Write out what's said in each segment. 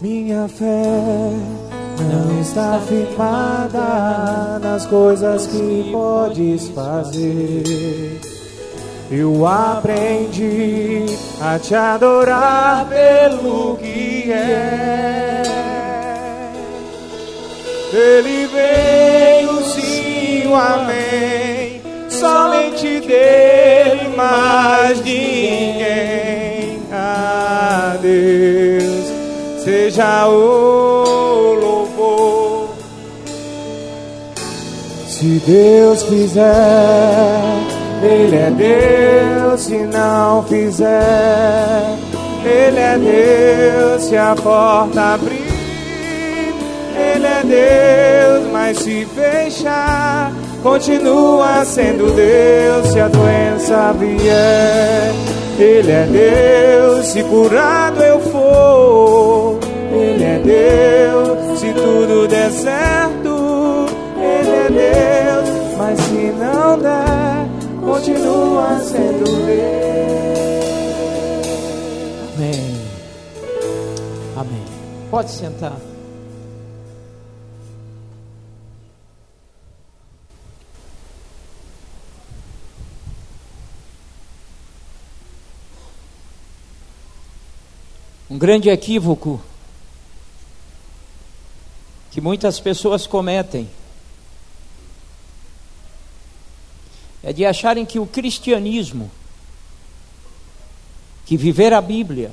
Minha fé não está firmada nas coisas que podes fazer. Eu aprendi a te adorar pelo que é. Ele veio, sim, o amém. Somente dele, mais ninguém. A Deus seja o louvor. Se Deus fizer, Ele é Deus. Se não fizer, Ele é Deus. Se a porta abrir, Ele é Deus. Mas se fechar, continua sendo Deus. Se a doença vier, Ele é Deus. Se curado eu Deus. Se tudo der certo, Ele é Deus. Mas se não der, continua sendo Deus. Amém. Amém. Pode sentar. Um grande equívoco que muitas pessoas cometem. É de acharem que o cristianismo, que viver a Bíblia,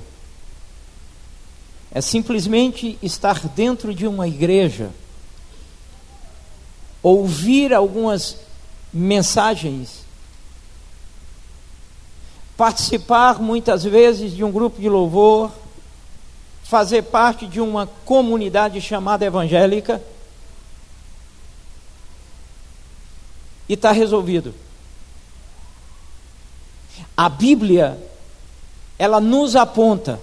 é simplesmente estar dentro de uma igreja, ouvir algumas mensagens, participar muitas vezes de um grupo de louvor, fazer parte de uma comunidade chamada evangélica e está resolvido. A Bíblia, ela nos aponta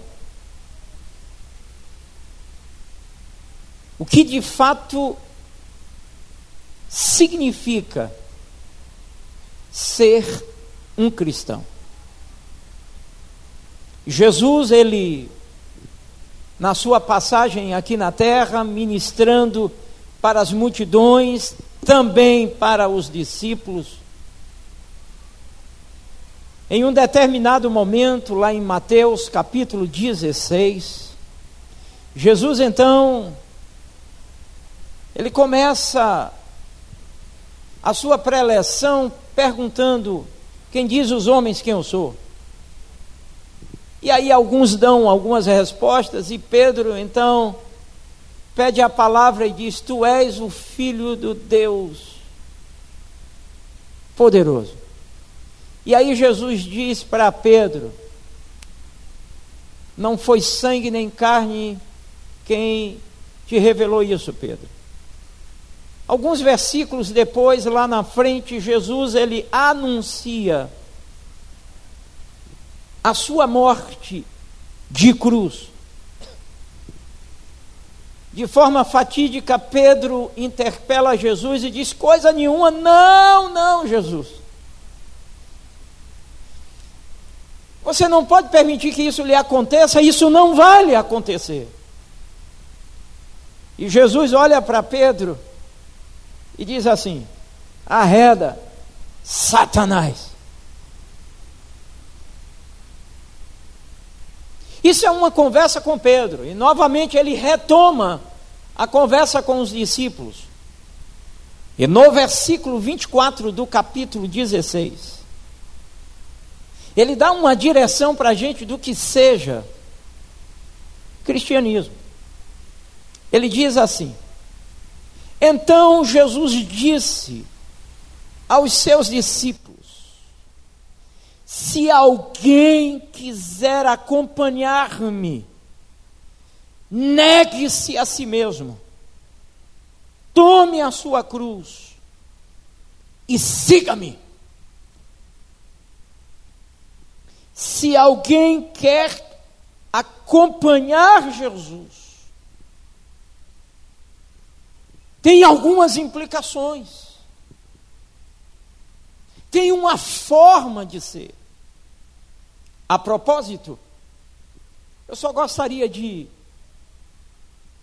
o que de fato significa ser um cristão. Jesus, ele, na sua passagem aqui na terra, ministrando para as multidões, também para os discípulos, em um determinado momento, lá em Mateus capítulo 16, Jesus então, ele começa a sua preleção perguntando: Quem diz os homens quem eu sou? E aí alguns dão algumas respostas, e Pedro então pede a palavra e diz: Tu és o filho do Deus poderoso. E aí Jesus diz para Pedro: Não foi sangue nem carne quem te revelou isso, Pedro. Alguns versículos depois, lá na frente, Jesus ele anuncia a sua morte de cruz. De forma fatídica, Pedro interpela Jesus e diz: Coisa nenhuma, não, não, Jesus. Você não pode permitir que isso lhe aconteça, isso não vai lhe acontecer. E Jesus olha para Pedro e diz assim: arreda, Satanás. Isso é uma conversa com Pedro, e novamente ele retoma a conversa com os discípulos. E no versículo 24 do capítulo 16, ele dá uma direção para a gente do que seja cristianismo. Ele diz assim: Então Jesus disse aos seus discípulos: Se alguém quiser acompanhar-me, negue-se a si mesmo, tome a sua cruz e siga-me. Se alguém quer acompanhar Jesus, tem algumas implicações, tem uma forma de ser. A propósito, eu só gostaria de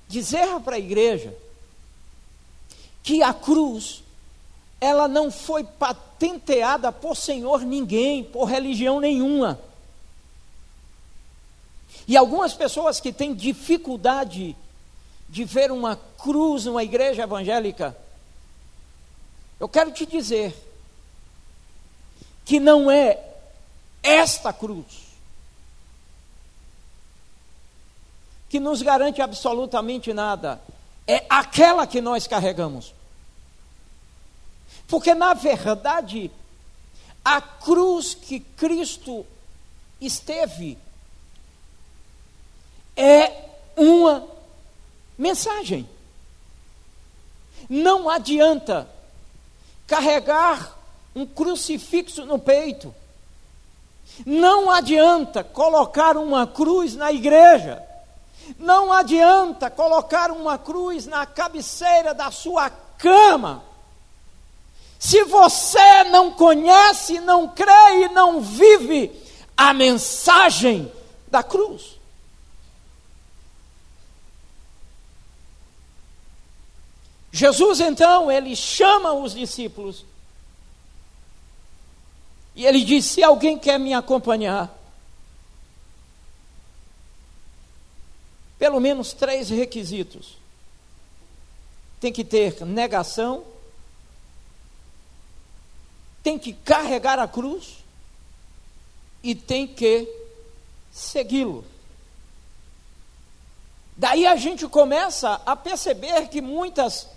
dizer para a igreja que a cruz ela não foi patenteada por senhor ninguém, por religião nenhuma. E algumas pessoas que têm dificuldade de ver uma cruz numa igreja evangélica, eu quero te dizer que não é esta cruz que nos garante absolutamente nada, é aquela que nós carregamos. Porque, na verdade, a cruz que Cristo esteve é uma mensagem. Não adianta carregar um crucifixo no peito. Não adianta colocar uma cruz na igreja. Não adianta colocar uma cruz na cabeceira da sua cama. Se você não conhece, não crê e não vive a mensagem da cruz. Jesus então, ele chama os discípulos e ele diz: Se alguém quer me acompanhar, pelo menos três requisitos: tem que ter negação, tem que carregar a cruz e tem que segui-lo. Daí a gente começa a perceber que muitas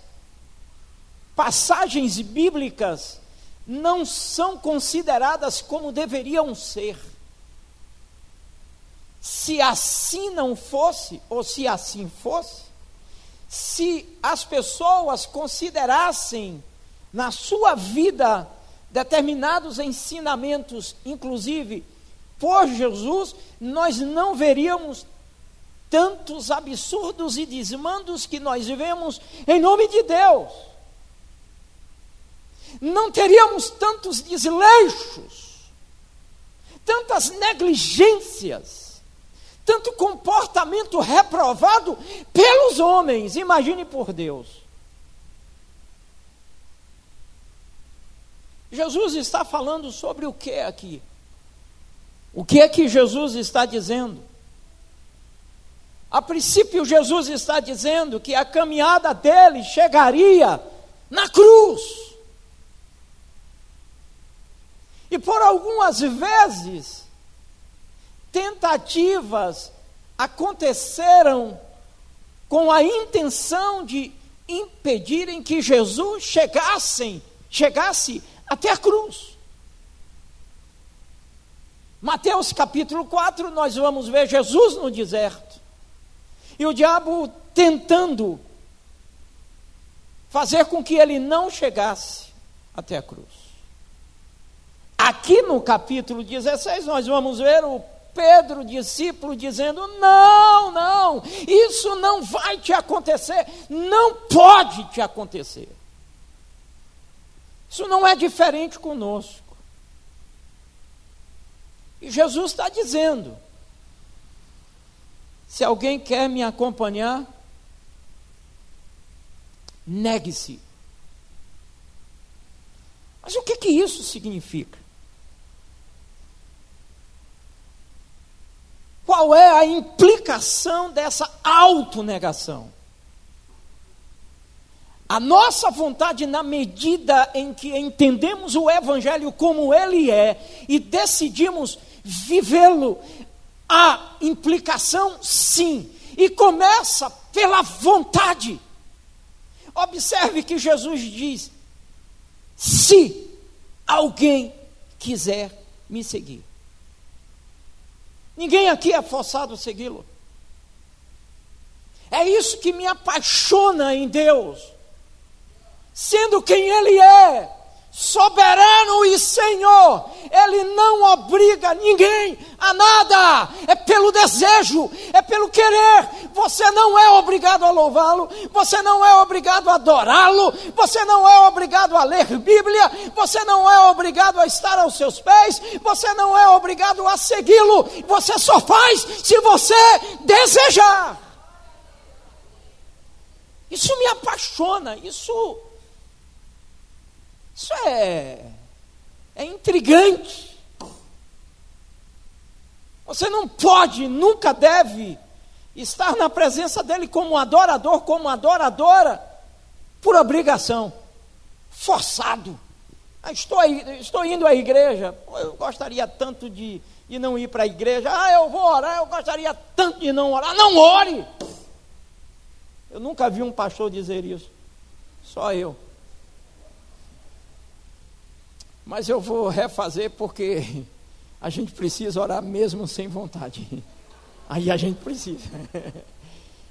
passagens bíblicas não são consideradas como deveriam ser. Se assim não fosse, ou se assim fosse, se as pessoas considerassem na sua vida determinados ensinamentos, inclusive por Jesus, nós não veríamos tantos absurdos e desmandos que nós vemos em nome de Deus não teríamos tantos desleixos, tantas negligências, tanto comportamento reprovado pelos homens, imagine por Deus. Jesus está falando sobre o que aqui? O que é que Jesus está dizendo? A princípio, Jesus está dizendo que a caminhada dele chegaria na cruz. E por algumas vezes, tentativas aconteceram com a intenção de impedirem que Jesus chegasse, chegasse até a cruz. Mateus capítulo 4, nós vamos ver Jesus no deserto. E o diabo tentando fazer com que ele não chegasse até a cruz. Aqui no capítulo 16, nós vamos ver o Pedro, discípulo, dizendo: Não, não, isso não vai te acontecer, não pode te acontecer. Isso não é diferente conosco. E Jesus está dizendo: se alguém quer me acompanhar, negue-se. Mas o que, que isso significa? Qual é a implicação dessa autonegação? A nossa vontade, na medida em que entendemos o Evangelho como ele é e decidimos vivê-lo, a implicação, sim, e começa pela vontade. Observe que Jesus diz: se alguém quiser me seguir. Ninguém aqui é forçado a segui-lo. É isso que me apaixona em Deus. Sendo quem Ele é, soberano e Senhor, Ele não obriga ninguém a nada, é pelo desejo, é pelo querer. Você não é obrigado a louvá-lo, você não é obrigado a adorá-lo, você não é obrigado a ler Bíblia, você não é obrigado a estar aos seus pés, você não é obrigado a segui-lo, você só faz se você desejar. Isso me apaixona, isso. Isso é. É intrigante. Você não pode, nunca deve estar na presença dele como adorador, como adoradora, por obrigação, forçado. Ah, estou, estou indo à igreja, eu gostaria tanto de, de não ir para a igreja. Ah, eu vou orar, eu gostaria tanto de não orar. Não ore! Eu nunca vi um pastor dizer isso, só eu. Mas eu vou refazer porque a gente precisa orar mesmo sem vontade. Aí a gente precisa.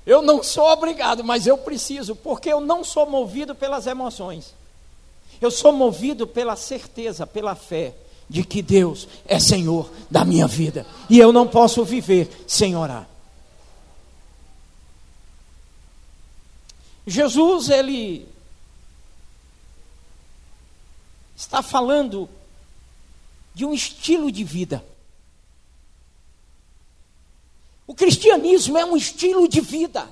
Eu não sou obrigado, mas eu preciso, porque eu não sou movido pelas emoções. Eu sou movido pela certeza, pela fé de que Deus é Senhor da minha vida. E eu não posso viver sem orar. Jesus, ele está falando de um estilo de vida. O cristianismo é um estilo de vida.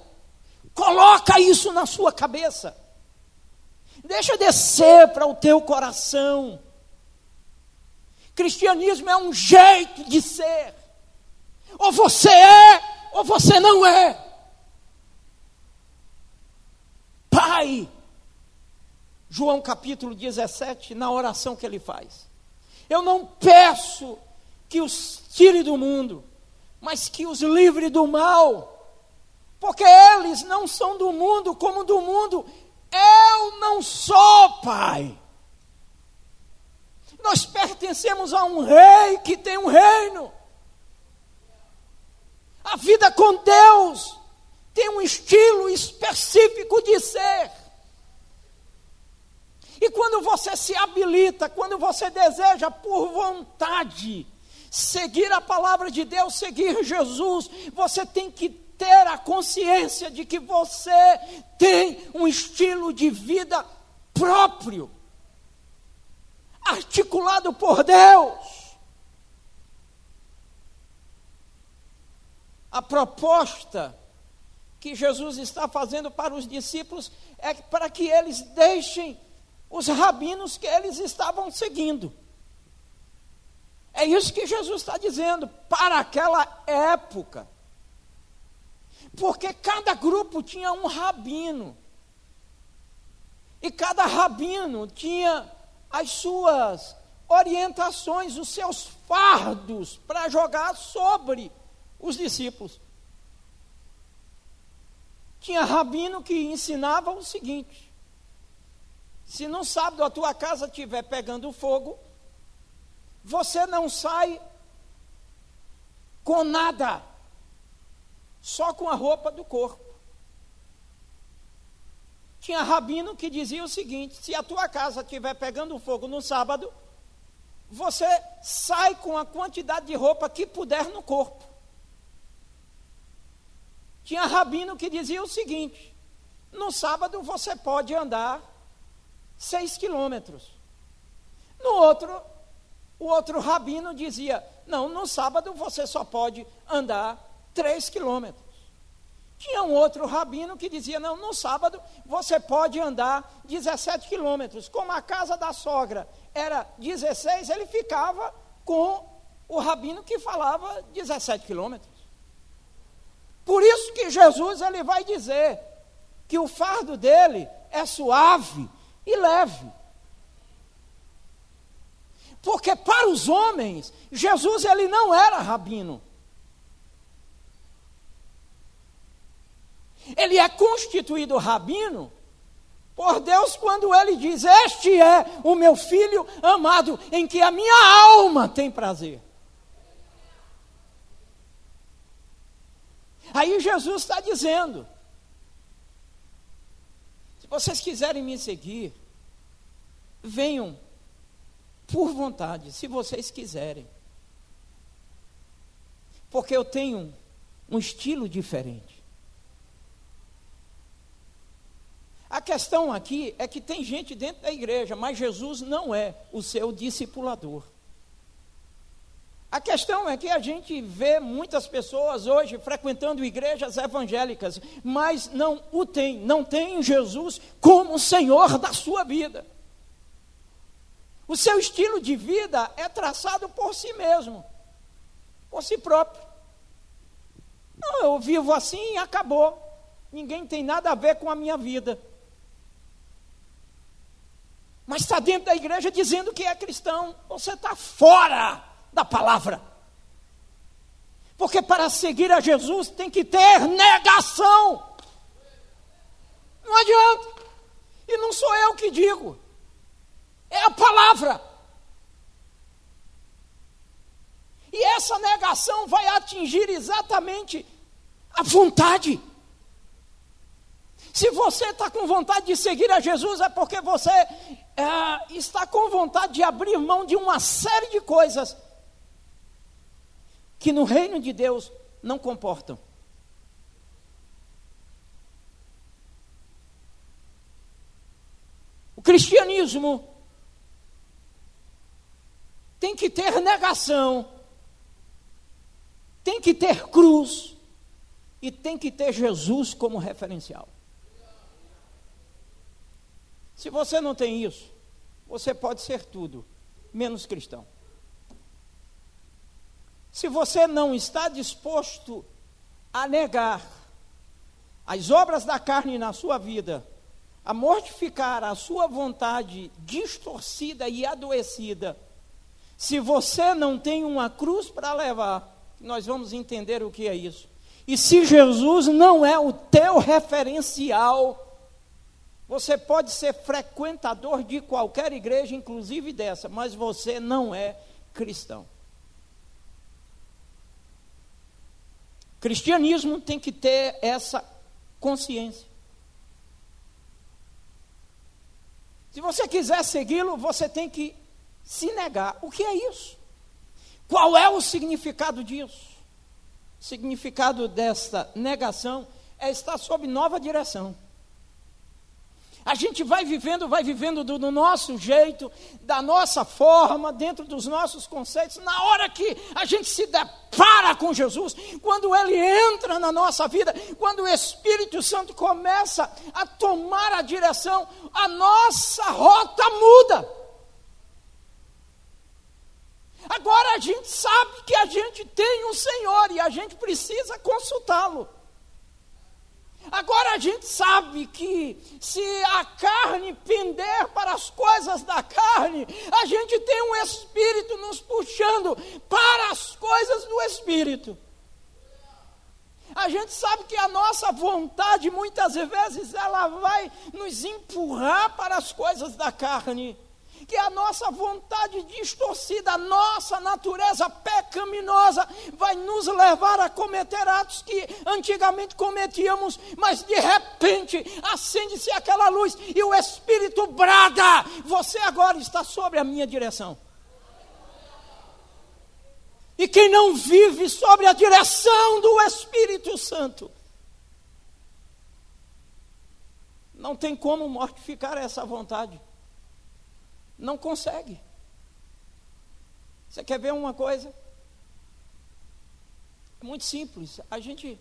Coloca isso na sua cabeça. Deixa descer para o teu coração. Cristianismo é um jeito de ser. Ou você é, ou você não é. Pai, João capítulo 17, na oração que ele faz. Eu não peço que os tire do mundo, mas que os livre do mal, porque eles não são do mundo, como do mundo eu não sou, Pai. Nós pertencemos a um rei que tem um reino. A vida com Deus tem um estilo específico de ser. E quando você se habilita, quando você deseja por vontade seguir a palavra de Deus, seguir Jesus, você tem que ter a consciência de que você tem um estilo de vida próprio, articulado por Deus. A proposta que Jesus está fazendo para os discípulos é para que eles deixem os rabinos que eles estavam seguindo. É isso que Jesus está dizendo para aquela época. Porque cada grupo tinha um rabino. E cada rabino tinha as suas orientações, os seus fardos para jogar sobre os discípulos. Tinha rabino que ensinava o seguinte: se no sábado a tua casa estiver pegando fogo, você não sai com nada, só com a roupa do corpo. Tinha rabino que dizia o seguinte: se a tua casa estiver pegando fogo no sábado, você sai com a quantidade de roupa que puder no corpo. Tinha rabino que dizia o seguinte: no sábado você pode andar seis quilômetros. No outro, o outro rabino dizia: não, no sábado você só pode andar três quilômetros. Tinha um outro rabino que dizia: não, no sábado você pode andar 17 quilômetros. Como a casa da sogra era 16, ele ficava com o rabino que falava 17 quilômetros. Por isso que Jesus ele vai dizer que o fardo dele é suave e leve. Porque para os homens, Jesus ele não era rabino. Ele é constituído rabino por Deus quando ele diz: Este é o meu filho amado, em que a minha alma tem prazer. Aí Jesus está dizendo: vocês quiserem me seguir, venham por vontade, se vocês quiserem. Porque eu tenho um estilo diferente. A questão aqui é que tem gente dentro da igreja, mas Jesus não é o seu discipulador. A questão é que a gente vê muitas pessoas hoje frequentando igrejas evangélicas, mas não o tem, não tem Jesus como Senhor da sua vida. O seu estilo de vida é traçado por si mesmo, por si próprio. Não, eu vivo assim e acabou. Ninguém tem nada a ver com a minha vida. Mas está dentro da igreja dizendo que é cristão. Você está fora da palavra. Porque para seguir a Jesus tem que ter negação. Não adianta. E não sou eu que digo. É a palavra. E essa negação vai atingir exatamente a vontade. Se você está com vontade de seguir a Jesus, é porque você é, está com vontade de abrir mão de uma série de coisas que no reino de Deus não comportam. O cristianismo tem que ter negação, tem que ter cruz e tem que ter Jesus como referencial. Se você não tem isso, você pode ser tudo, menos cristão. Se você não está disposto a negar as obras da carne na sua vida, a mortificar a sua vontade distorcida e adoecida, se você não tem uma cruz para levar, nós vamos entender o que é isso. E se Jesus não é o teu referencial, você pode ser frequentador de qualquer igreja, inclusive dessa, mas você não é cristão. Cristianismo tem que ter essa consciência. Se você quiser segui-lo, você tem que se negar. O que é isso? Qual é o significado disso? O significado desta negação é estar sob nova direção. A gente vai vivendo, vai vivendo do, do, nosso jeito, da nossa forma, dentro dos nossos conceitos. Na hora que a gente se depara com Jesus, quando Ele entra na nossa vida, quando o Espírito Santo começa a tomar a direção, a nossa rota muda. Agora a gente sabe que a gente tem um Senhor e a gente precisa consultá-lo. Agora a gente sabe que se a carne pender para as coisas da carne, a gente tem um espírito nos puxando para as coisas do espírito. A gente sabe que a nossa vontade muitas vezes ela vai nos empurrar para as coisas da carne que a nossa vontade distorcida, a nossa natureza pecaminosa vai nos levar a cometer atos que antigamente cometíamos, mas de repente acende-se aquela luz e o Espírito brada: Você agora está sobre a minha direção. E quem não vive sobre a direção do Espírito Santo, não tem como mortificar essa vontade. Não consegue. Você quer ver uma coisa? É muito simples. A gente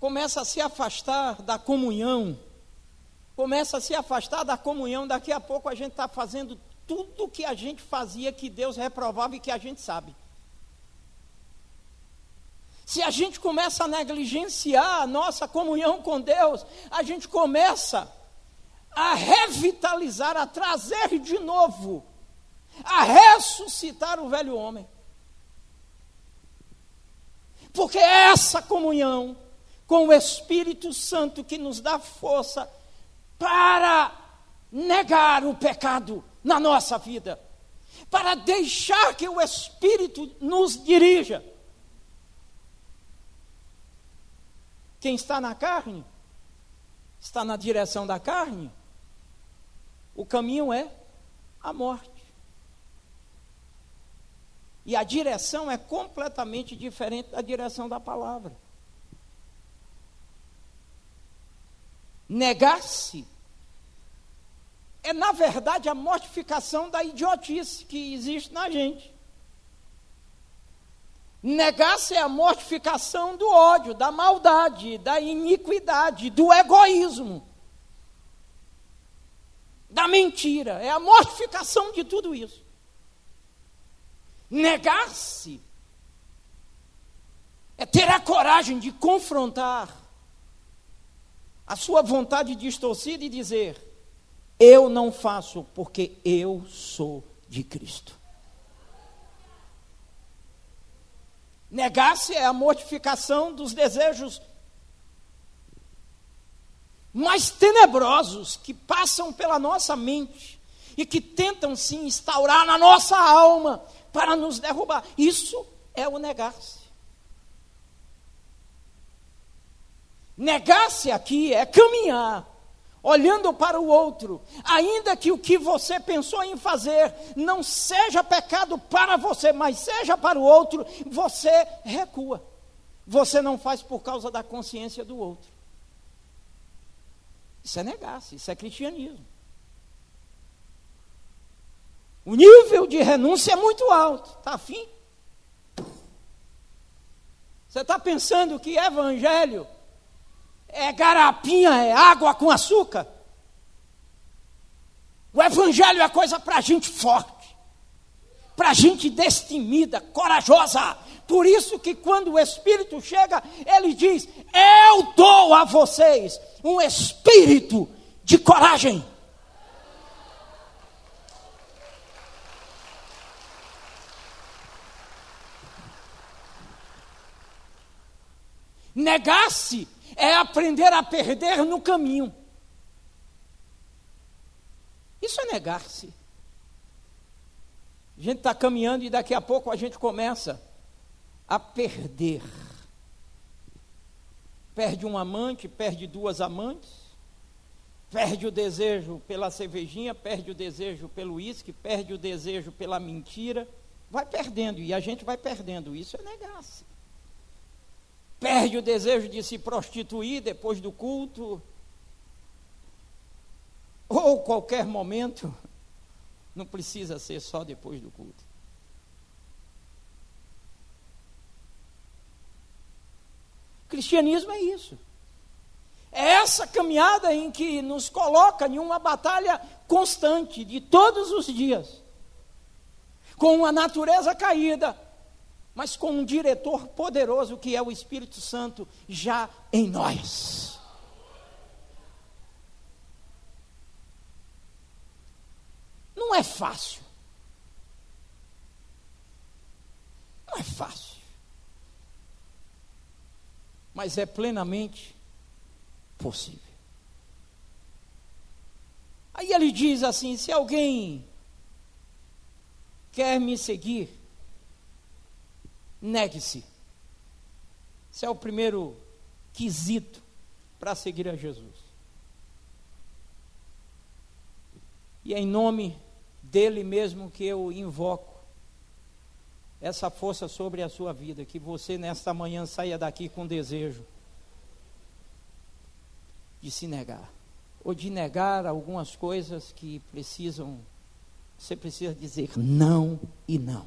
começa a se afastar da comunhão. Começa a se afastar da comunhão. Daqui a pouco a gente está fazendo tudo o que a gente fazia que Deus reprovava e que a gente sabe. Se a gente começa a negligenciar a nossa comunhão com Deus, a gente começa a revitalizar, a trazer de novo, a ressuscitar o velho homem. Porque é essa comunhão com o Espírito Santo que nos dá força para negar o pecado na nossa vida, para deixar que o Espírito nos dirija. Quem está na carne, está na direção da carne, o caminho é a morte. E a direção é completamente diferente da direção da palavra. Negar-se é, na verdade, a mortificação da idiotice que existe na gente. Negar-se é a mortificação do ódio, da maldade, da iniquidade, do egoísmo, da mentira. É a mortificação de tudo isso. Negar-se é ter a coragem de confrontar a sua vontade distorcida e dizer: Eu não faço porque eu sou de Cristo. Negar-se é a mortificação dos desejos mais tenebrosos que passam pela nossa mente e que tentam se instaurar na nossa alma para nos derrubar. Isso é o negar-se. Negar-se aqui é caminhar olhando para o outro, ainda que o que você pensou em fazer não seja pecado para você, mas seja para o outro, você recua. Você não faz por causa da consciência do outro. Isso é negar-se, isso é cristianismo. O nível de renúncia é muito alto, está afim? Você está pensando que evangelho é garapinha, é água com açúcar. O Evangelho é coisa para gente forte, para gente destemida, corajosa. Por isso que quando o Espírito chega, ele diz: Eu dou a vocês um espírito de coragem. Negar-se é aprender a perder no caminho. Isso é negar-se. A gente está caminhando e daqui a pouco a gente começa a perder. Perde um amante, perde duas amantes, perde o desejo pela cervejinha, perde o desejo pelo uísque, perde o desejo pela mentira, vai perdendo e a gente vai perdendo. Isso é negar-se perde o desejo de se prostituir depois do culto, ou qualquer momento, não precisa ser só depois do culto. Cristianismo é isso. É essa caminhada em que nos coloca em uma batalha constante de todos os dias, com a natureza caída, mas com um diretor poderoso que é o Espírito Santo já em nós. Não é fácil. Não é fácil. Mas é plenamente possível. Aí ele diz assim: se alguém quer me seguir, negue-se. Esse é o primeiro quesito para seguir a Jesus. E é em nome dele mesmo que eu invoco essa força sobre a sua vida, que você nesta manhã saia daqui com desejo de se negar, ou de negar algumas coisas que precisam, você precisa dizer não e não.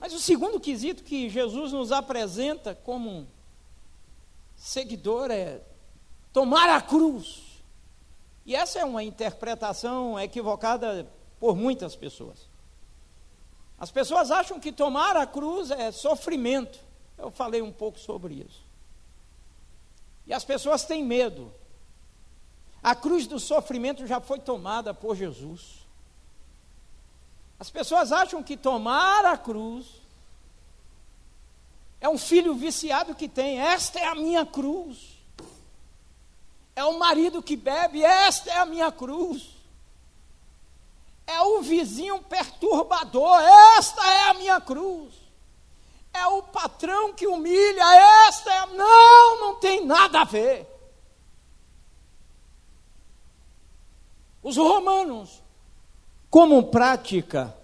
Mas o segundo quesito que Jesus nos apresenta como seguidor é tomar a cruz. E essa é uma interpretação equivocada por muitas pessoas. As pessoas acham que tomar a cruz é sofrimento. Eu falei um pouco sobre isso. E as pessoas têm medo. A cruz do sofrimento já foi tomada por Jesus. As pessoas acham que tomar a cruz é um filho viciado que tem, esta é a minha cruz. É o marido que bebe, esta é a minha cruz. É o vizinho perturbador, esta é a minha cruz. É o patrão que humilha, esta é. Não, não tem nada a ver. Os romanos como prática,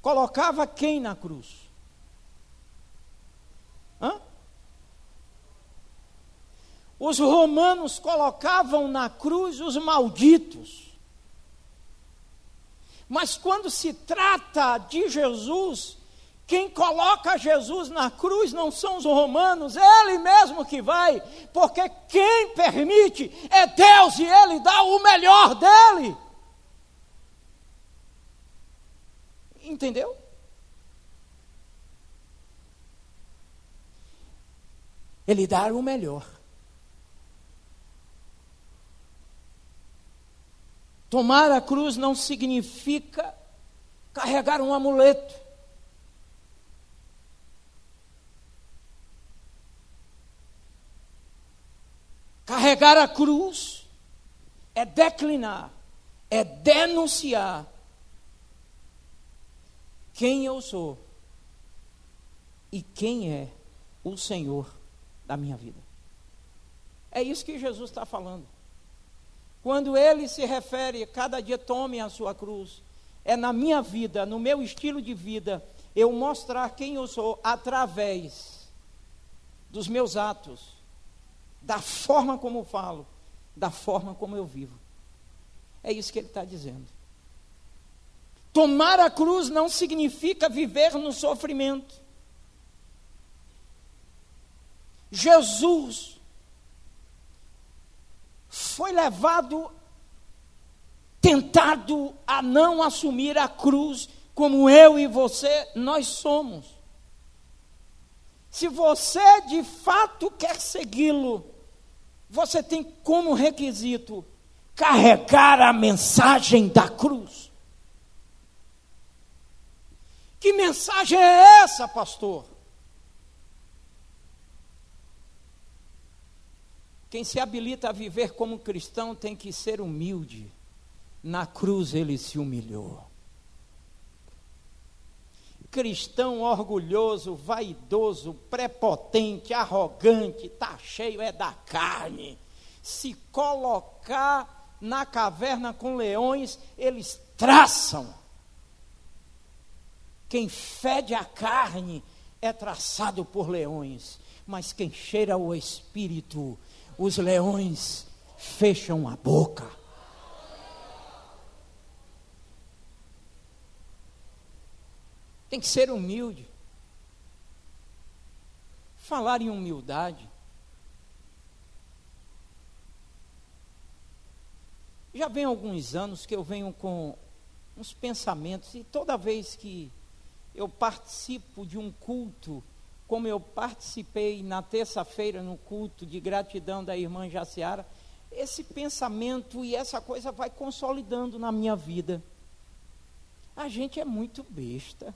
colocava quem na cruz? Hã? Os romanos colocavam na cruz os malditos. Mas quando se trata de Jesus, quem coloca Jesus na cruz não são os romanos, é Ele mesmo que vai, porque quem permite é Deus e Ele dá o melhor dele. Entendeu? Ele dá o melhor. Tomar a cruz não significa carregar um amuleto. Carregar a cruz é declinar, é denunciar quem eu sou e quem é o Senhor da minha vida. É isso que Jesus está falando. Quando ele se refere, cada dia tome a sua cruz, é na minha vida, no meu estilo de vida, eu mostrar quem eu sou através dos meus atos, da forma como falo, da forma como eu vivo. É isso que ele está dizendo. Tomar a cruz não significa viver no sofrimento. Jesus foi levado, tentado a não assumir a cruz como eu e você, nós somos. Se você de fato quer segui-lo, você tem como requisito carregar a mensagem da cruz. Que mensagem é essa, pastor? Quem se habilita a viver como cristão tem que ser humilde. Na cruz ele se humilhou. Cristão orgulhoso, vaidoso, prepotente, arrogante, tá cheio é da carne. Se colocar na caverna com leões, eles traçam. Quem fede a carne é traçado por leões, mas quem cheira o espírito os leões fecham a boca. Tem que ser humilde. Falar em humildade. Já vem alguns anos que eu venho com uns pensamentos, e toda vez que eu participo de um culto como eu participei na terça-feira no culto de gratidão da irmã Jaciara, esse pensamento e essa coisa vai consolidando na minha vida. A gente é muito besta.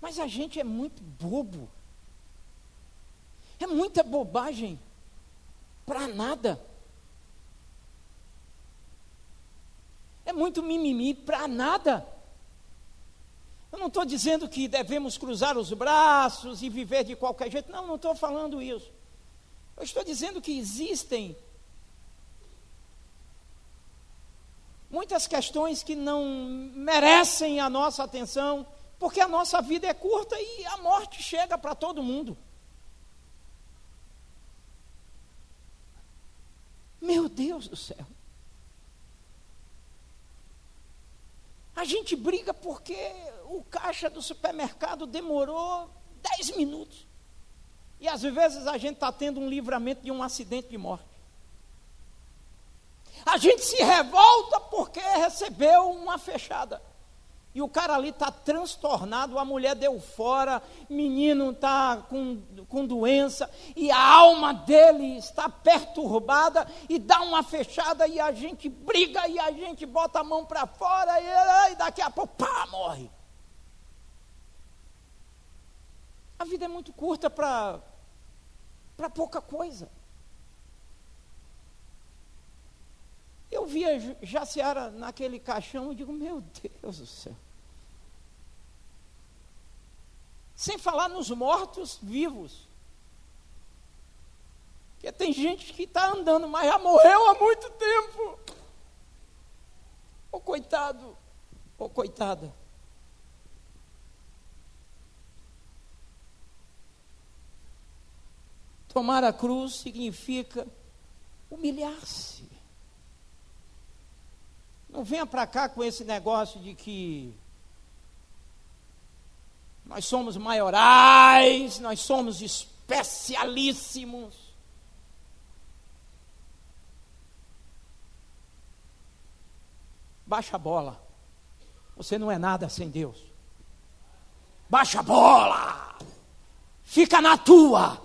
Mas a gente é muito bobo. É muita bobagem para nada. É muito mimimi para nada. Eu não estou dizendo que devemos cruzar os braços e viver de qualquer jeito. Não, não estou falando isso. Eu estou dizendo que existem muitas questões que não merecem a nossa atenção, porque a nossa vida é curta e a morte chega para todo mundo. Meu Deus do céu. A gente briga porque o caixa do supermercado demorou 10 minutos. E às vezes a gente está tendo um livramento de um acidente de morte. A gente se revolta porque recebeu uma fechada. E o cara ali está transtornado, a mulher deu fora, menino está com, com doença, e a alma dele está perturbada, e dá uma fechada, e a gente briga, e a gente bota a mão para fora, e, e daqui a pouco, pá, morre. A vida é muito curta para pouca coisa. Eu via Jaciara naquele caixão e digo, meu Deus do céu. Sem falar nos mortos vivos. Porque tem gente que está andando, mas já morreu há muito tempo. Ô oh, coitado, ô oh, coitada. Tomar a cruz significa humilhar-se. Não venha para cá com esse negócio de que nós somos maiorais, nós somos especialíssimos. Baixa a bola. Você não é nada sem Deus. Baixa a bola. Fica na tua.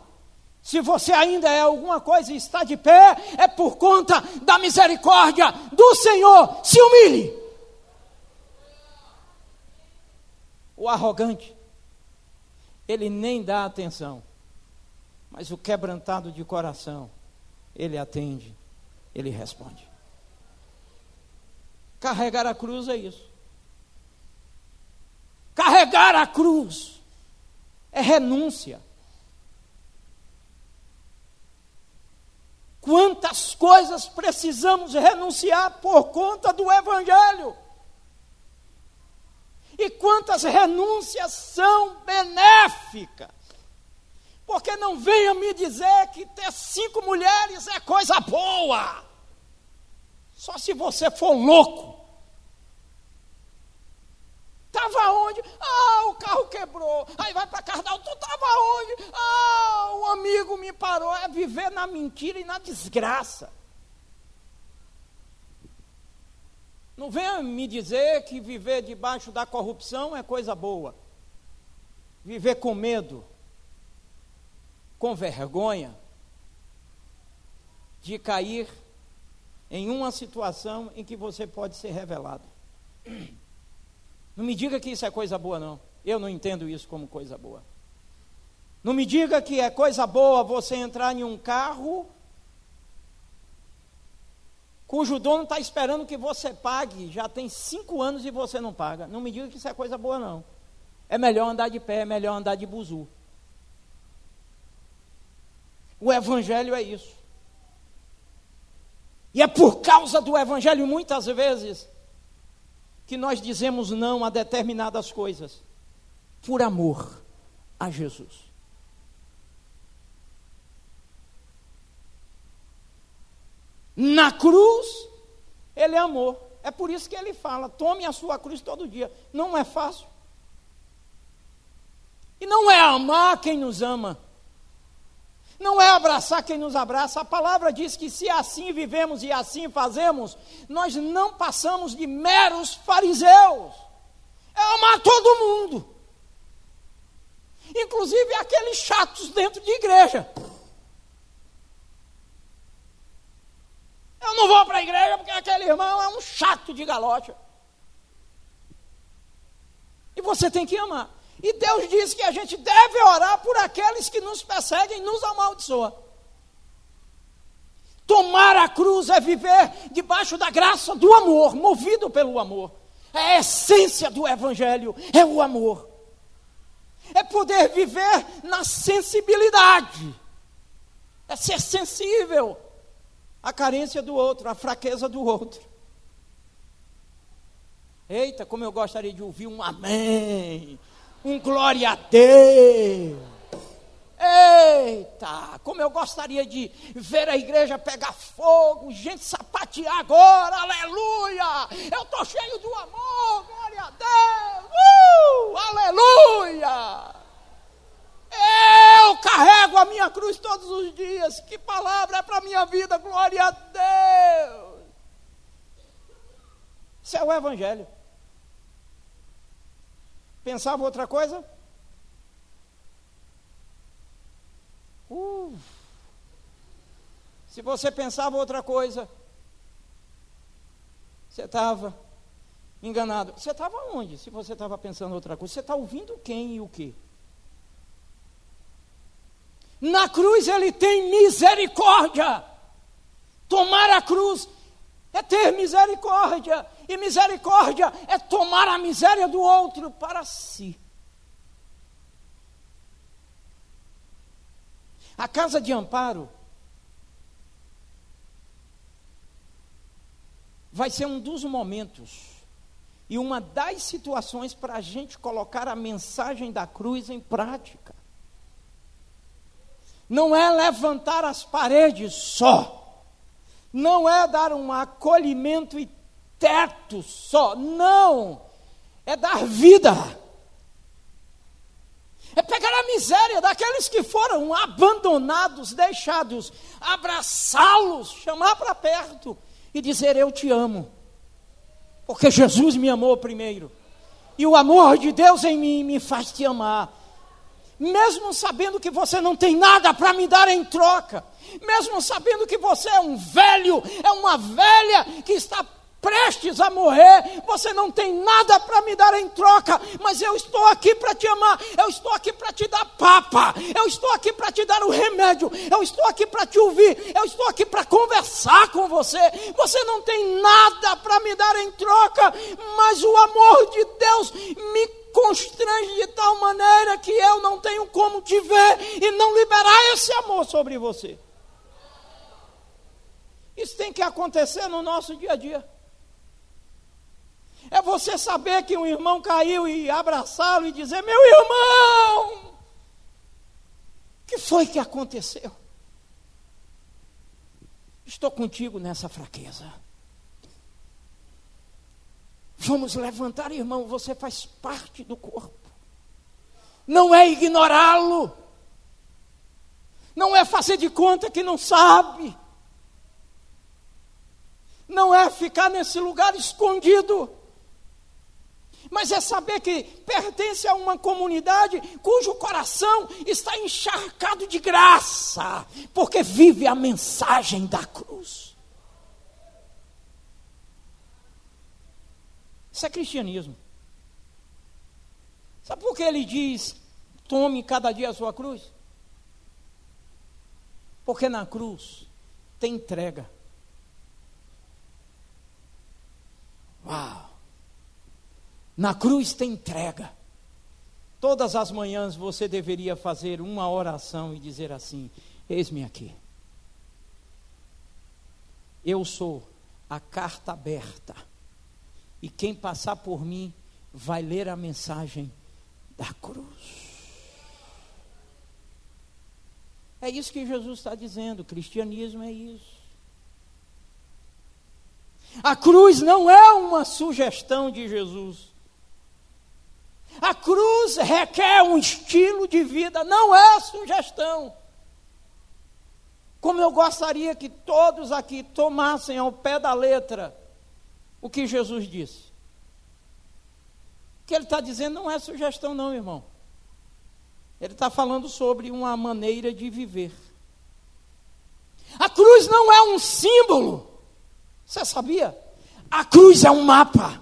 Se você ainda é alguma coisa e está de pé, é por conta da misericórdia do Senhor. Se humilhe. O arrogante, ele nem dá atenção, mas o quebrantado de coração, ele atende, ele responde. Carregar a cruz é isso. Carregar a cruz é renúncia. Quantas coisas precisamos renunciar por conta do Evangelho? E quantas renúncias são benéficas? Porque não venha me dizer que ter cinco mulheres é coisa boa. Só se você for louco. Estava onde? Ah, o carro quebrou. Aí vai para Cardal, tu estava onde? Ah, o amigo me parou. É viver na mentira e na desgraça. Não venha me dizer que viver debaixo da corrupção é coisa boa. Viver com medo, com vergonha de cair em uma situação em que você pode ser revelado. Não me diga que isso é coisa boa, não. Eu não entendo isso como coisa boa. Não me diga que é coisa boa você entrar em um carro cujo dono está esperando que você pague, já tem cinco anos e você não paga. Não me diga que isso é coisa boa, não. É melhor andar de pé, é melhor andar de buzu. O Evangelho é isso. E é por causa do Evangelho, muitas vezes, que nós dizemos não a determinadas coisas, por amor a Jesus. Na cruz, ele amou. É por isso que ele fala: tome a sua cruz todo dia. Não é fácil. E não é amar quem nos ama. Não é abraçar quem nos abraça. A palavra diz que se assim vivemos e assim fazemos, nós não passamos de meros fariseus. É amar todo mundo. Inclusive aqueles chatos dentro de igreja. Eu não vou para a igreja porque aquele irmão é um chato de galocha. E você tem que amar. E Deus diz que a gente deve orar por aqueles que nos perseguem e nos amaldiçoam. Tomar a cruz é viver debaixo da graça do amor, movido pelo amor. É a essência do Evangelho, é o amor. É poder viver na sensibilidade. É ser sensível à carência do outro, à fraqueza do outro. Eita, como eu gostaria de ouvir um amém um glória a Deus. Eita, como eu gostaria de ver a igreja pegar fogo, gente sapatear agora, aleluia! Eu estou cheio do amor, glória a Deus, uh, aleluia! Eu carrego a minha cruz todos os dias, que palavra é para a minha vida, glória a Deus! Isso é o Evangelho. Pensava outra coisa? Uh, se você pensava outra coisa, você estava enganado. Você estava onde? Se você estava pensando outra coisa, você está ouvindo quem e o que? Na cruz ele tem misericórdia. Tomar a cruz é ter misericórdia. E misericórdia é tomar a miséria do outro para si. A casa de amparo vai ser um dos momentos e uma das situações para a gente colocar a mensagem da cruz em prática. não é levantar as paredes só, não é dar um acolhimento e teto só, não, é dar vida. É pegar a miséria daqueles que foram abandonados, deixados, abraçá-los, chamar para perto e dizer: Eu te amo, porque Jesus me amou primeiro, e o amor de Deus em mim me faz te amar mesmo sabendo que você não tem nada para me dar em troca, mesmo sabendo que você é um velho, é uma velha que está prestes a morrer, você não tem nada para me dar em troca, mas eu estou aqui para te amar, eu estou aqui para te dar papa, eu estou aqui para te dar o remédio, eu estou aqui para te ouvir, eu estou aqui para conversar com você. Você não tem nada para me dar em troca, mas o amor de Deus me constrange de tal maneira que eu não tenho como te ver e não liberar esse amor sobre você. Isso tem que acontecer no nosso dia a dia. É você saber que um irmão caiu e abraçá-lo e dizer: Meu irmão, que foi que aconteceu? Estou contigo nessa fraqueza. Vamos levantar, irmão, você faz parte do corpo. Não é ignorá-lo. Não é fazer de conta que não sabe. Não é ficar nesse lugar escondido. Mas é saber que pertence a uma comunidade cujo coração está encharcado de graça, porque vive a mensagem da cruz. Isso é cristianismo. Sabe por que ele diz: tome cada dia a sua cruz? Porque na cruz tem entrega. Uau! Na cruz tem entrega. Todas as manhãs você deveria fazer uma oração e dizer assim: Eis-me aqui. Eu sou a carta aberta e quem passar por mim vai ler a mensagem da cruz. É isso que Jesus está dizendo, o cristianismo é isso. A cruz não é uma sugestão de Jesus. A cruz requer um estilo de vida, não é sugestão. Como eu gostaria que todos aqui tomassem ao pé da letra o que Jesus disse. O que ele está dizendo não é sugestão, não, irmão. Ele está falando sobre uma maneira de viver. A cruz não é um símbolo. Você sabia? A cruz é um mapa.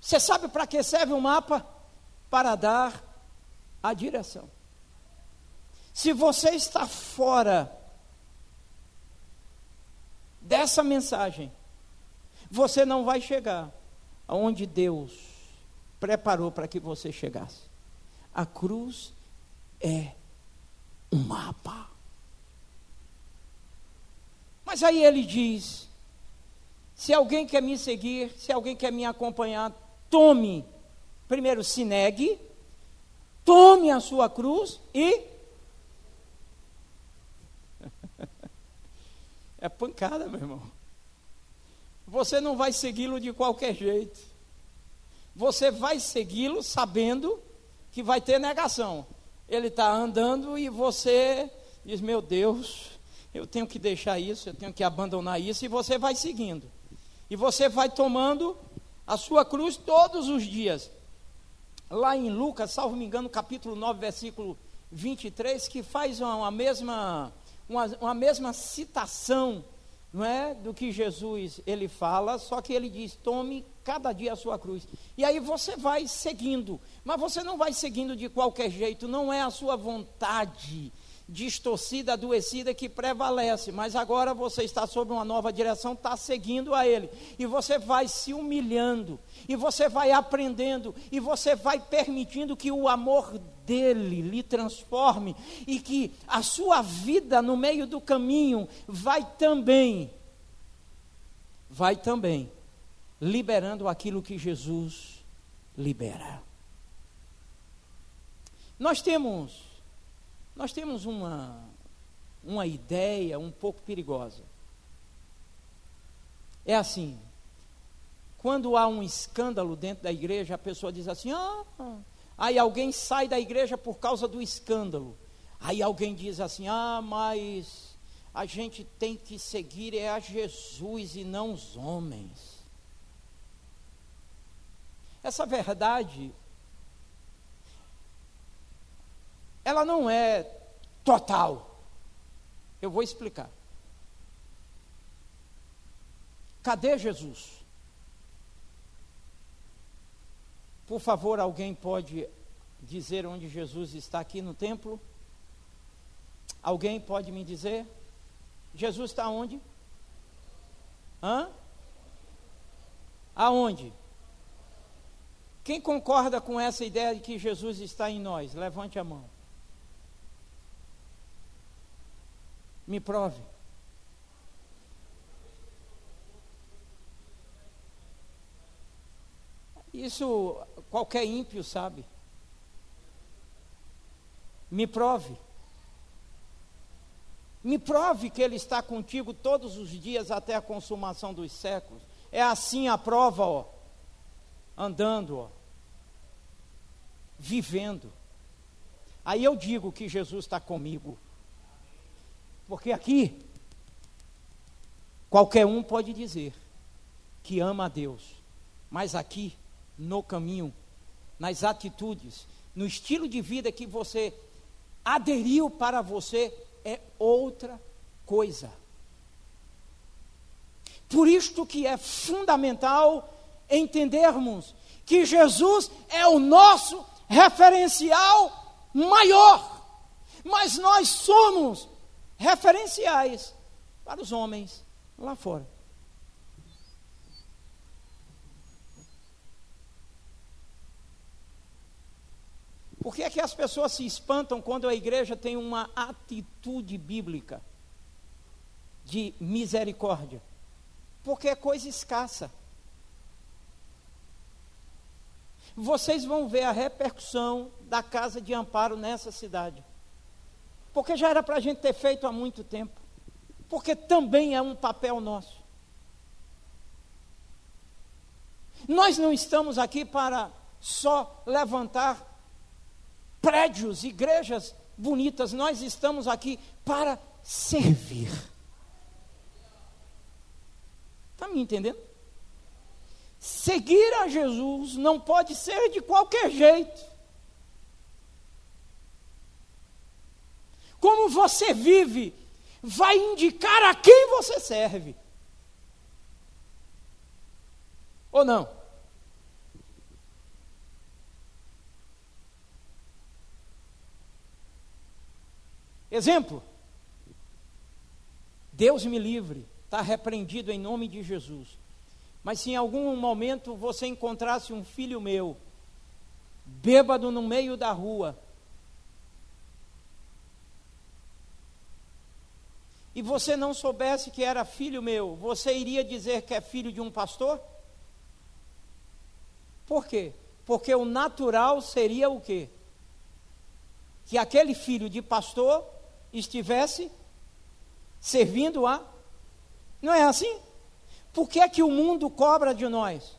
Você sabe para que serve um mapa? Para dar a direção. Se você está fora dessa mensagem, você não vai chegar aonde Deus preparou para que você chegasse. A cruz é um mapa. Mas aí ele diz: se alguém quer me seguir, se alguém quer me acompanhar, tome, primeiro se negue, tome a sua cruz e. é pancada, meu irmão você não vai segui-lo de qualquer jeito. Você vai segui-lo sabendo que vai ter negação. Ele está andando e você diz: Meu Deus, eu tenho que deixar isso, eu tenho que abandonar isso, e você vai seguindo. E você vai tomando a sua cruz todos os dias. Lá em Lucas, salvo me engano, capítulo 9, versículo 23, que faz uma, uma mesma, uma, uma mesma citação não é do que Jesus ele fala, só que ele diz: tome cada dia a sua cruz. E aí você vai seguindo, mas você não vai seguindo de qualquer jeito, não é a sua vontade distorcida, adoecida que prevalece, mas agora você está sob uma nova direção, está seguindo a Ele, e você vai se humilhando, e você vai aprendendo, e você vai permitindo que o amor dele lhe transforme, e que a sua vida no meio do caminho vai também, vai também, liberando aquilo que Jesus libera. Nós temos Nós temos uma, uma ideia um pouco perigosa. É assim: quando há um escândalo dentro da igreja, a pessoa diz assim: ah, aí alguém sai da igreja por causa do escândalo. Aí alguém diz assim: ah, mas a gente tem que seguir é a Jesus e não os homens. Essa verdade, ela não é total. Eu vou explicar. Cadê Jesus? Por favor, alguém pode dizer onde Jesus está aqui no templo? Alguém pode me dizer? Jesus está onde? Hã? Aonde? Quem concorda com essa ideia de que Jesus está em nós? Levante a mão. Me prove. Isso qualquer ímpio sabe. Me prove. Me prove que Ele está contigo todos os dias até a consumação dos séculos. É assim a prova, ó. Andando, ó. Vivendo. Aí eu digo que Jesus está comigo. Porque aqui, qualquer um pode dizer que ama a Deus. Mas aqui, no caminho, nas atitudes, no estilo de vida que você aderiu para você, é outra coisa. Por isto que é fundamental entendermos que Jesus é o nosso referencial maior, mas nós somos referenciais para os homens lá fora. Por que é que as pessoas se espantam quando a igreja tem uma atitude bíblica de misericórdia? Porque é coisa escassa. Vocês vão ver a repercussão da casa de amparo nessa cidade. Porque já era para a gente ter feito há muito tempo. Porque também é um papel nosso. Nós não estamos aqui para só levantar prédios, igrejas bonitas, nós estamos aqui para servir. Está me entendendo? Seguir a Jesus não pode ser de qualquer jeito. Como você vive, vai indicar a quem você serve. Ou não? Exemplo. Deus me livre, está repreendido em nome de Jesus. Mas se em algum momento você encontrasse um filho meu, bêbado no meio da rua, e você não soubesse que era filho meu, você iria dizer que é filho de um pastor? Por quê? Porque o natural seria o quê? Que aquele filho de pastor estivesse servindo a. Não é assim? Por que é que o mundo cobra de nós?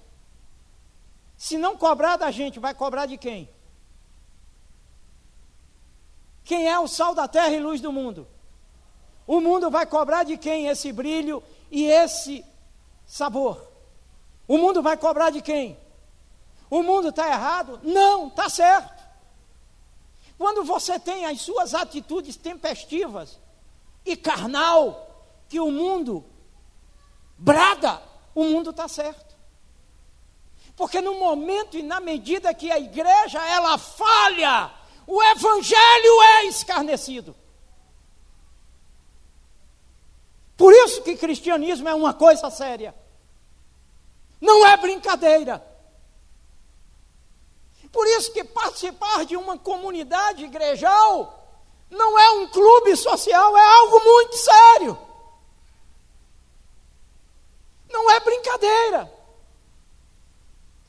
Se não cobrar da gente, vai cobrar de quem? Quem é o sal da terra e luz do mundo? O mundo vai cobrar de quem esse brilho e esse sabor? O mundo vai cobrar de quem? O mundo está errado? Não, está certo. Quando você tem as suas atitudes tempestivas e carnal, que o mundo brada, o mundo está certo. Porque no momento e na medida que a igreja ela falha, o evangelho é escarnecido. Por isso que cristianismo é uma coisa séria. Não é brincadeira. Por isso que participar de uma comunidade igrejal não é um clube social, é algo muito sério. Não é brincadeira.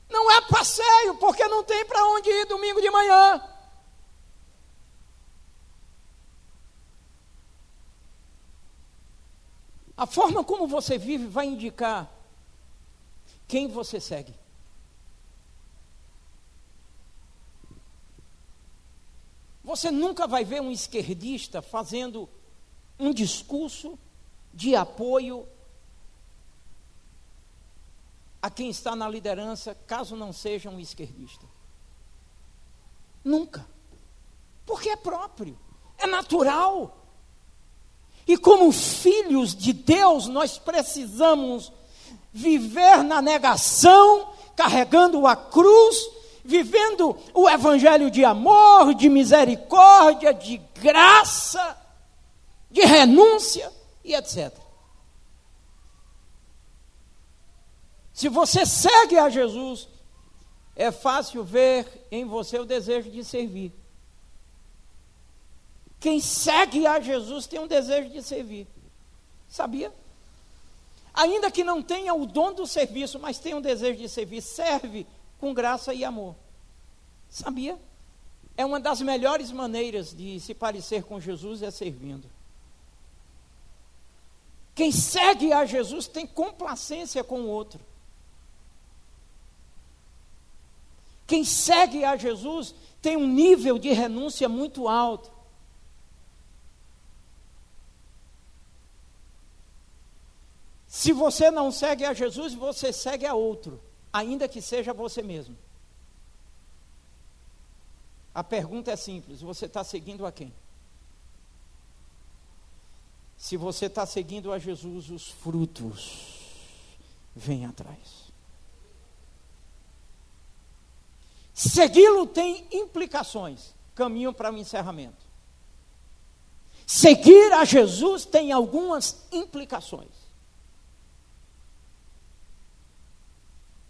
Não é passeio, porque não tem para onde ir domingo de manhã. A forma como você vive vai indicar quem você segue. Você nunca vai ver um esquerdista fazendo um discurso de apoio a quem está na liderança, caso não seja um esquerdista. Nunca. Porque é próprio, é natural. E como filhos de Deus, nós precisamos viver na negação, carregando a cruz, vivendo o evangelho de amor, de misericórdia, de graça, de renúncia e etc. Se você segue a Jesus, é fácil ver em você o desejo de servir. Quem segue a Jesus tem um desejo de servir. Sabia? Ainda que não tenha o dom do serviço, mas tem um desejo de servir, serve com graça e amor. Sabia? É uma das melhores maneiras de se parecer com Jesus é servindo. Quem segue a Jesus tem complacência com o outro. Quem segue a Jesus tem um nível de renúncia muito alto. Se você não segue a Jesus, você segue a outro, ainda que seja você mesmo. A pergunta é simples: você está seguindo a quem? Se você está seguindo a Jesus, os frutos vêm atrás. Segui-lo tem implicações. Caminho para o encerramento. Seguir a Jesus tem algumas implicações.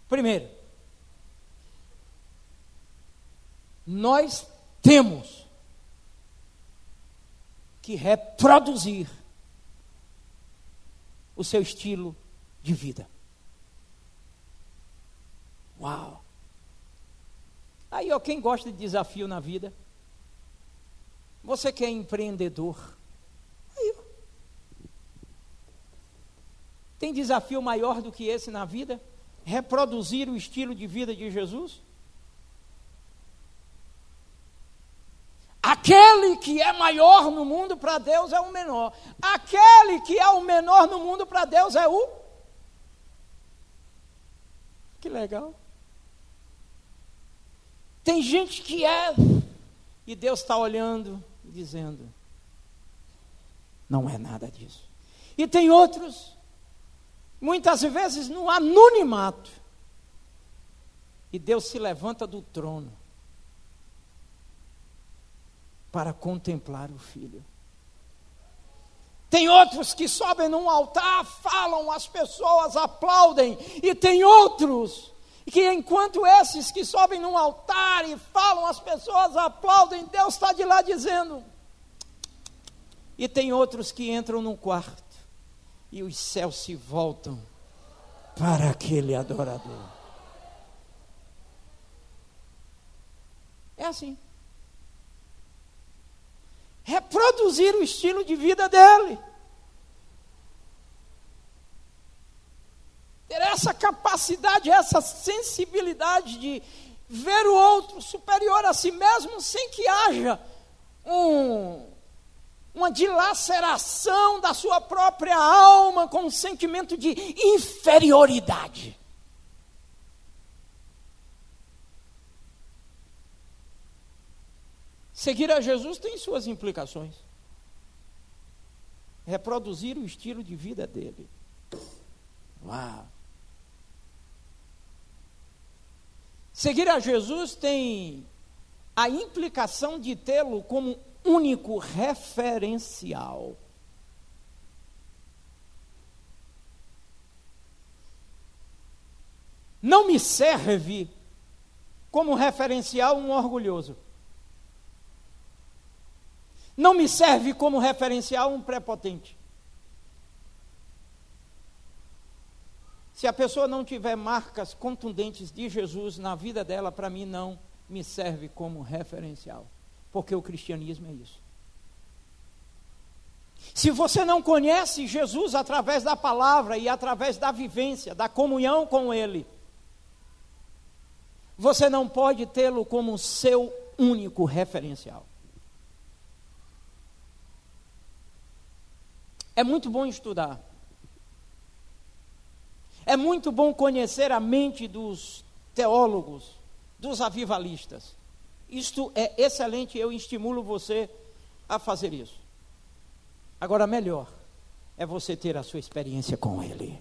Primeiro, nós temos que reproduzir o seu estilo de vida. Uau! Aí, ó, quem gosta de desafio na vida? Você que é empreendedor. Aí, ó. Tem desafio maior do que esse na vida? Reproduzir o estilo de vida de Jesus? Aquele que é maior no mundo para Deus é o menor. Aquele que é o menor no mundo para Deus é o. Que legal. Tem gente que é, e Deus está olhando dizendo: não é nada disso. E tem outros muitas vezes no anonimato. E Deus se levanta do trono para contemplar o filho. Tem outros que sobem num altar, falam, as pessoas aplaudem, e tem outros que enquanto esses que sobem num altar e falam, as pessoas aplaudem, Deus está de lá dizendo. E tem outros que entram num quarto e os céus se voltam para aquele adorador. É assim. Reproduzir o estilo de vida dele. Ter essa capacidade, essa sensibilidade de ver o outro superior a si mesmo sem que haja um uma dilaceração da sua própria alma com um sentimento de inferioridade. Seguir a Jesus tem suas implicações. Reproduzir o estilo de vida dele. Uau! Seguir a Jesus tem a implicação de tê-lo como único referencial. Não me serve como referencial um orgulhoso. Não me serve como referencial um prepotente. Se a pessoa não tiver marcas contundentes de Jesus na vida dela, para mim não me serve como referencial. Porque o cristianismo é isso. Se você não conhece Jesus através da palavra e através da vivência, da comunhão com Ele, você não pode tê-lo como seu único referencial. É muito bom estudar. É muito bom conhecer a mente dos teólogos, dos avivalistas. Isto é excelente, eu estimulo você a fazer isso. Agora, melhor é você ter a sua experiência com Ele.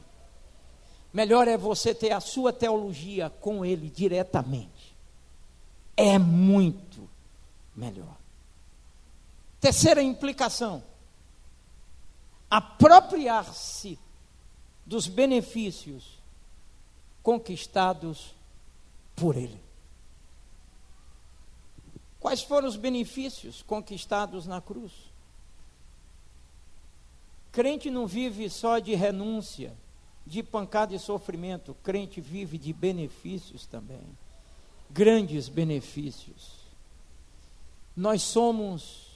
Melhor é você ter a sua teologia com Ele diretamente. É muito melhor. Terceira implicação: apropriar-se dos benefícios conquistados por Ele. Quais foram os benefícios conquistados na cruz? Crente não vive só de renúncia, de pancada e sofrimento, crente vive de benefícios também. Grandes benefícios. Nós somos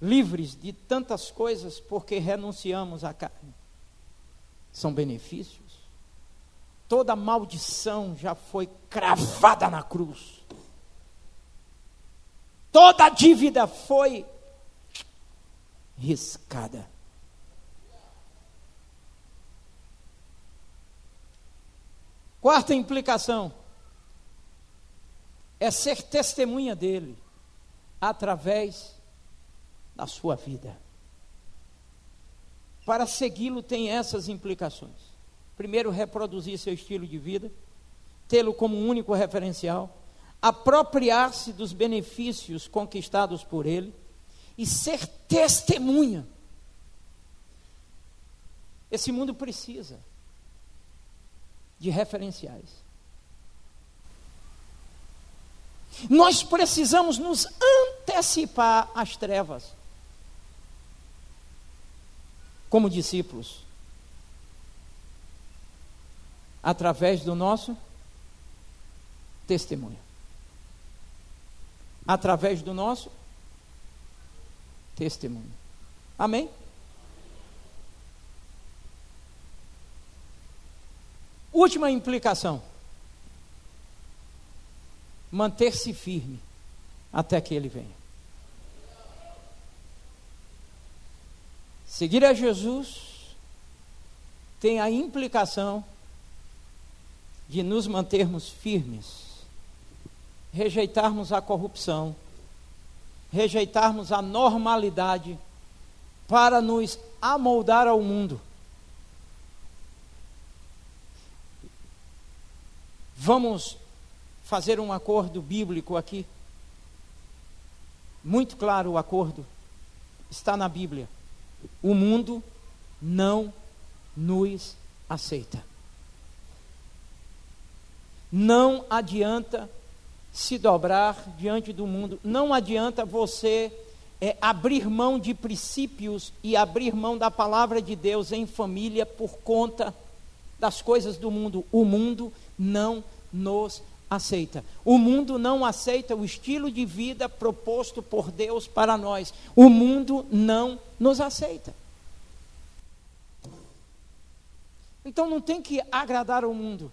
livres de tantas coisas porque renunciamos à carne. São benefícios. Toda maldição já foi cravada na cruz. Toda dívida foi riscada. Quarta implicação é ser testemunha dele através da sua vida. Para segui-lo tem essas implicações. Primeiro, reproduzir seu estilo de vida, tê-lo como único referencial, apropriar-se dos benefícios conquistados por ele e ser testemunha. Esse mundo precisa de referenciais. Nós precisamos nos antecipar às trevas, como discípulos, através do nosso testemunho, através do nosso testemunho. Amém? Última implicação: manter-se firme até que ele venha. Seguir a Jesus tem a implicação de nos mantermos firmes, rejeitarmos a corrupção, rejeitarmos a normalidade para nos amoldar ao mundo. Vamos fazer um acordo bíblico aqui. Muito claro o acordo. Está na Bíblia. O mundo não nos aceita. Não adianta se dobrar diante do mundo. Não adianta você é, abrir mão de princípios e abrir mão da palavra de Deus em família por conta das coisas do mundo. O mundo não nos aceita. O mundo não aceita o estilo de vida proposto por Deus para nós. O mundo não nos aceita. Então não tem que agradar o mundo.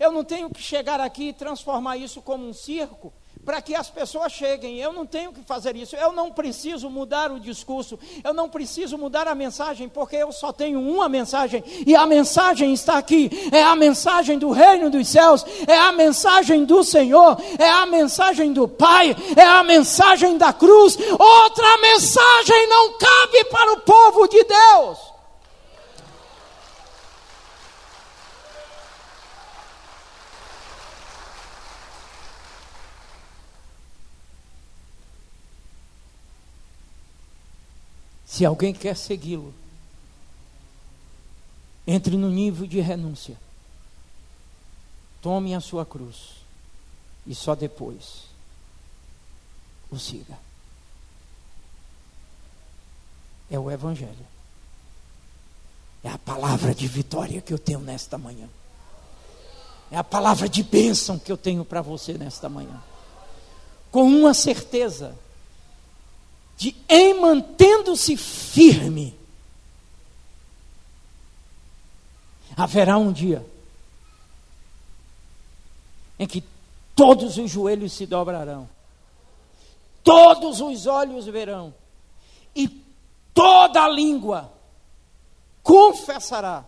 Eu não tenho que chegar aqui e transformar isso como um circo para que as pessoas cheguem. Eu não tenho que fazer isso. Eu não preciso mudar o discurso. Eu não preciso mudar a mensagem, porque eu só tenho uma mensagem. E a mensagem está aqui. É a mensagem do reino dos céus. É a mensagem do Senhor. É a mensagem do Pai. É a mensagem da cruz. Outra mensagem não cabe para o povo de Deus. Se alguém quer segui-lo, entre no nível de renúncia. Tome a sua cruz e só depois o siga. É o Evangelho. É a palavra de vitória que eu tenho nesta manhã. É a palavra de bênção que eu tenho para você nesta manhã. Com uma certeza de em mantendo-se firme, haverá um dia em que todos os joelhos se dobrarão, todos os olhos verão, e toda língua confessará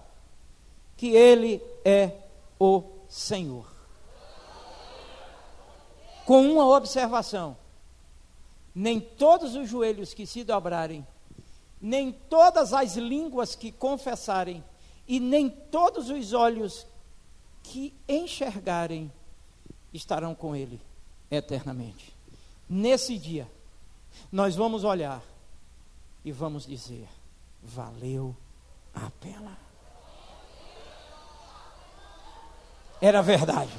que Ele é o Senhor. Com uma observação: nem todos os joelhos que se dobrarem, nem todas as línguas que confessarem, e nem todos os olhos que enxergarem estarão com Ele eternamente. Nesse dia, nós vamos olhar e vamos dizer: valeu a pena. Era verdade.